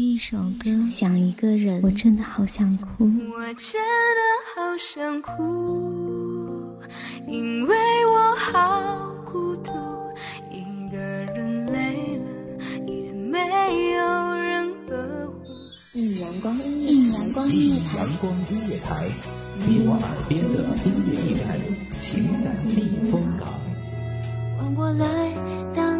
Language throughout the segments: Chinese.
一首歌，想一个人，我真的好想哭。我真的好想哭，因为我好孤独，一个人累了也没有人呵护。一阳光音乐，一阳光音乐台，阳光音乐台，你我耳边的音乐驿站，情感避风港。换我来当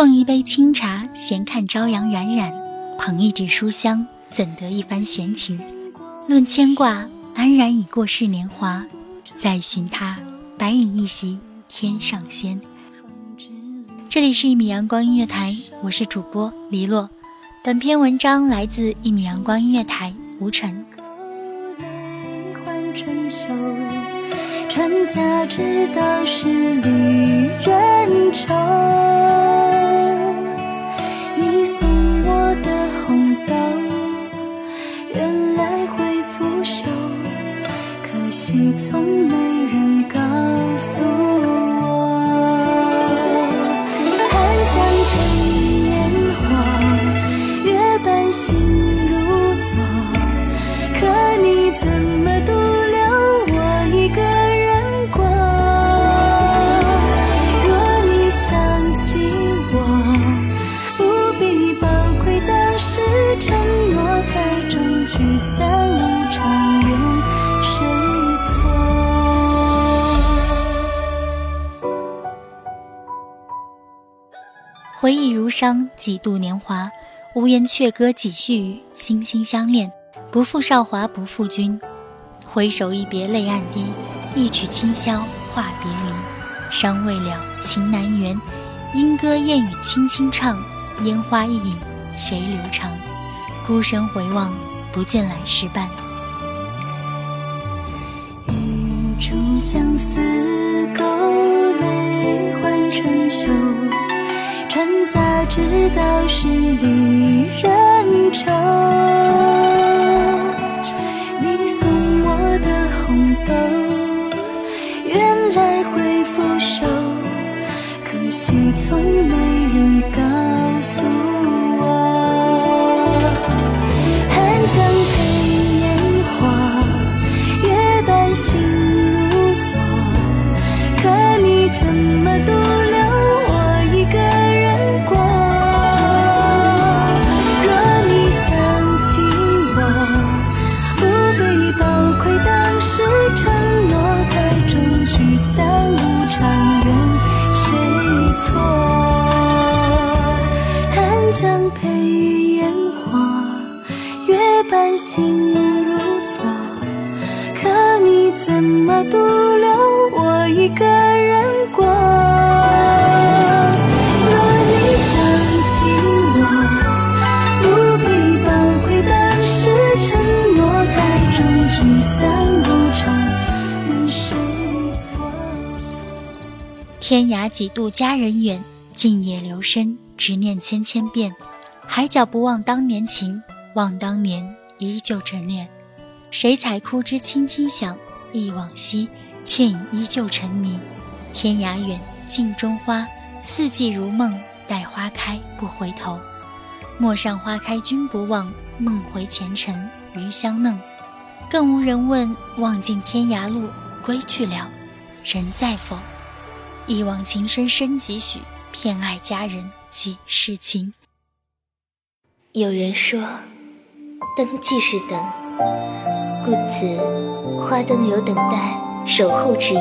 奉一杯清茶，闲看朝阳冉冉；捧一纸书香，怎得一番闲情？论牵挂，安然已过世年华。再寻他，白影一席天上仙。这里是一米阳光音乐台，我是主播黎洛。本篇文章来自一米阳光音乐台吴晨。传家之道是离人愁。可惜从没人告？伤，几度年华，无言却歌几续语，心心相恋，不负韶华，不负君。回首一别泪暗滴，一曲清宵话别离。伤未了，情难圆，莺歌燕语轻轻唱。烟花易影，谁留长？孤身回望，不见来时伴。一株相思勾泪换春秋，船家之道是离人愁。你送我的红豆，心如昨。可你怎么独留我一个人过？天涯几度佳人远，静夜流深。执念千千遍，海角不忘当年情，望当年依旧执念。谁采枯枝轻轻响，忆往昔，倩影依旧沉迷。天涯远，镜中花，四季如梦，待花开不回头。陌上花开君不忘，梦回前尘余香嫩。更无人问，望尽天涯路，归去了。人在否？一往情深深几许？偏爱佳人几世情？有人说，灯即是等，故此花灯有等待、守候之意。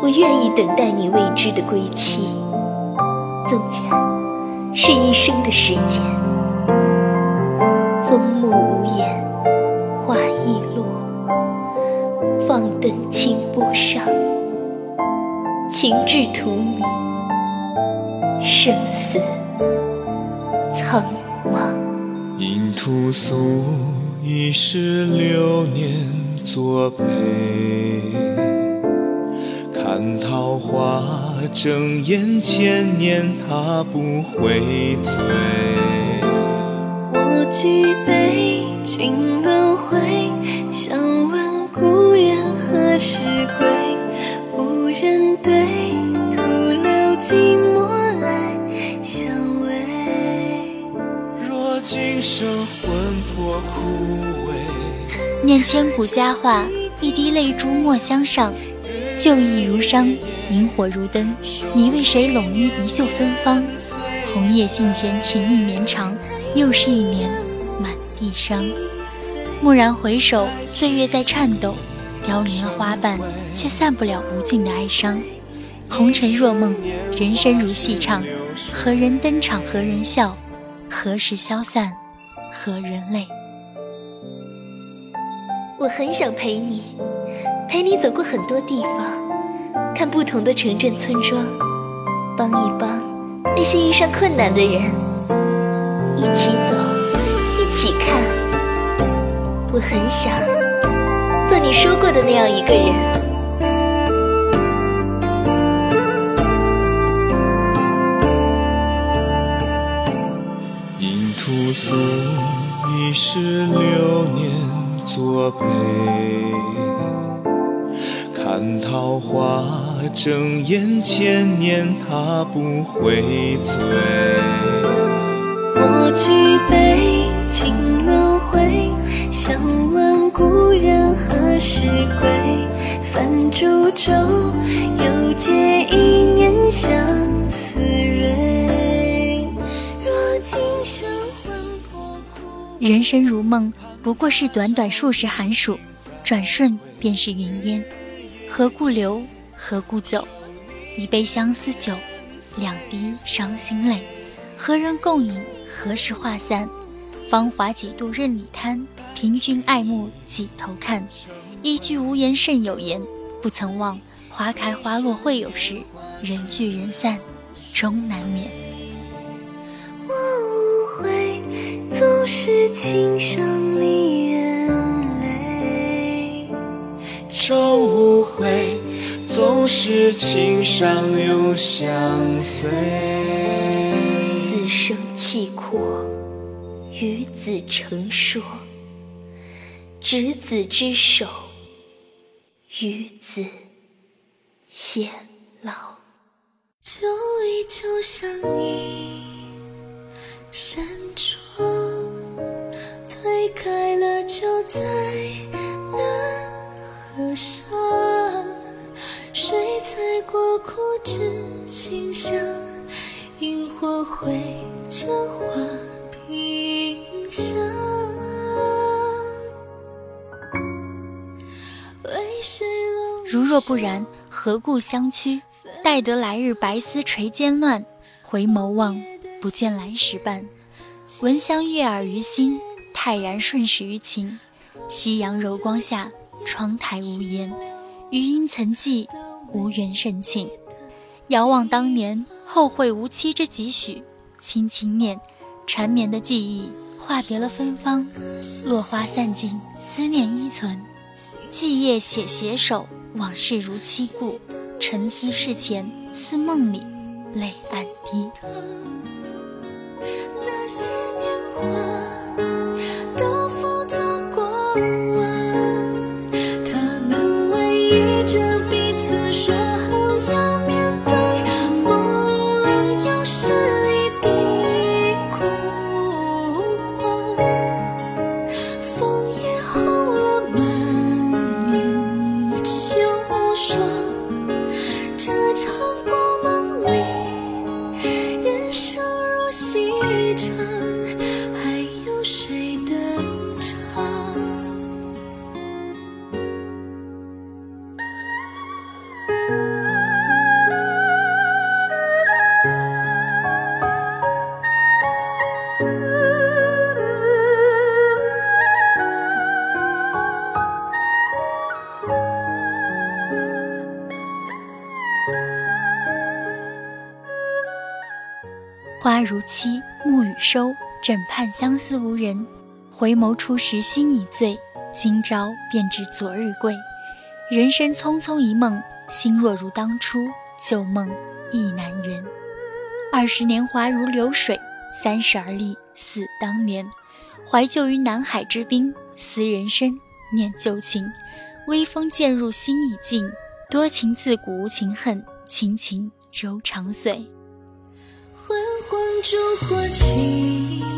我愿意等待你未知的归期，纵然是一生的时间。风木无言，花易落，放灯清波上，情至荼蘼，生死。因屠苏一世流年作陪，看桃花争艳千年，他不会醉。我举杯敬轮回，想问故人何时归？无人对，徒留寂寞。念千古佳话，一滴泪珠莫相上。旧忆如伤，萤火如灯。你为谁拢衣一袖芬芳？红叶信笺情意绵长，又是一年满地伤。蓦然回首，岁月在颤抖，凋零了花瓣，却散不了无尽的哀伤。红尘若梦，人生如戏唱，何人登场何人笑？何时消散？何人类？我很想陪你，陪你走过很多地方，看不同的城镇村庄，帮一帮那些遇上困难的人，一起走，一起看。我很想做你说过的那样一个人。屠作陪，看桃花争艳千年，他不会醉。我举杯尽轮回，想问故人何时归？泛烛舟，又借一年相思蕊。若今生魂魄枯。人生如梦，不过是短短数十寒暑，转瞬便是云烟。何故留？何故走？一杯相思酒，两滴伤心泪。何人共饮？何时化散？芳华几度任你贪，凭君爱慕几头看。一句无言胜有言，不曾忘花开花落会有时，人聚人散终难免。总是情伤离人泪，朝无悔；总是情伤永相随。此生契阔，与子成说；执子之手，与子偕老。旧忆就像一扇窗。推开了，就再难合上。谁踩过枯枝清香？萤火绘着花屏香。如若不然，何故相驱？待得来日白丝垂肩乱，回眸望，不见来时伴。闻香悦耳于心。泰然顺势于情，夕阳柔光下，窗台无言。余音曾记，无缘深情。遥望当年，后会无期之几许？轻轻念，缠绵的记忆化别了芬芳。落花散尽，思念依存。寂夜写携手，往事如期故。沉思事前，似梦里，泪暗滴。那花如期，暮雨收，枕畔相思无人。回眸初时心已醉，今朝便知昨日贵。人生匆匆一梦，心若如当初，旧梦亦难圆。二十年华如流水，三十而立似当年。怀旧于南海之滨，思人生，念旧情。微风渐入心已静，多情自古无情恨，情情柔肠碎。烛火起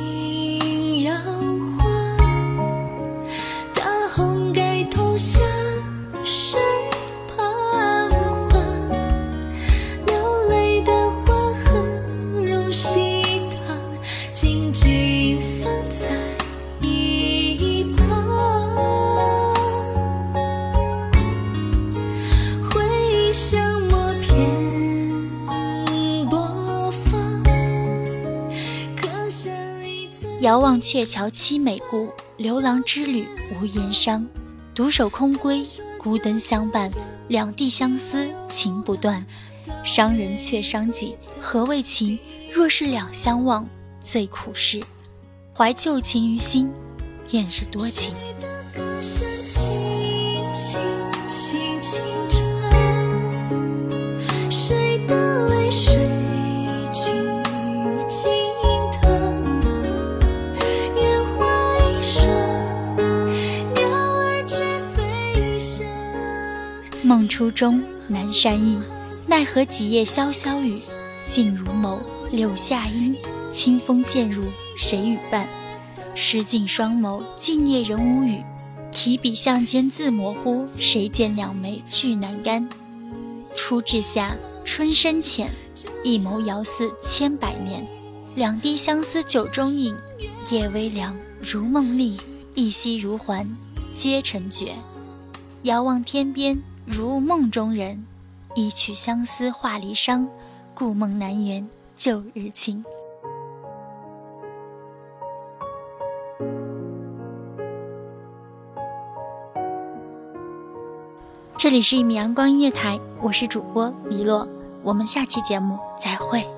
遥望鹊桥凄美故，流郎之旅无言伤。独守空闺，孤灯相伴，两地相思情不断。伤人却伤己，何谓情？若是两相忘，最苦事。怀旧情于心，便是多情。初中，南山意，奈何几夜潇潇雨。静如眸，柳下阴，清风渐入，谁与伴？湿尽双眸，静夜人无语。提笔向间字模糊，谁见两眉俱难干？初至夏，春深浅，一眸遥似千百年。两滴相思酒中饮，夜微凉，如梦令，一夕如还，皆成绝。遥望天边，如梦中人。一曲相思化离殇，故梦难圆旧日情。这里是一米阳光音乐台，我是主播黎洛，我们下期节目再会。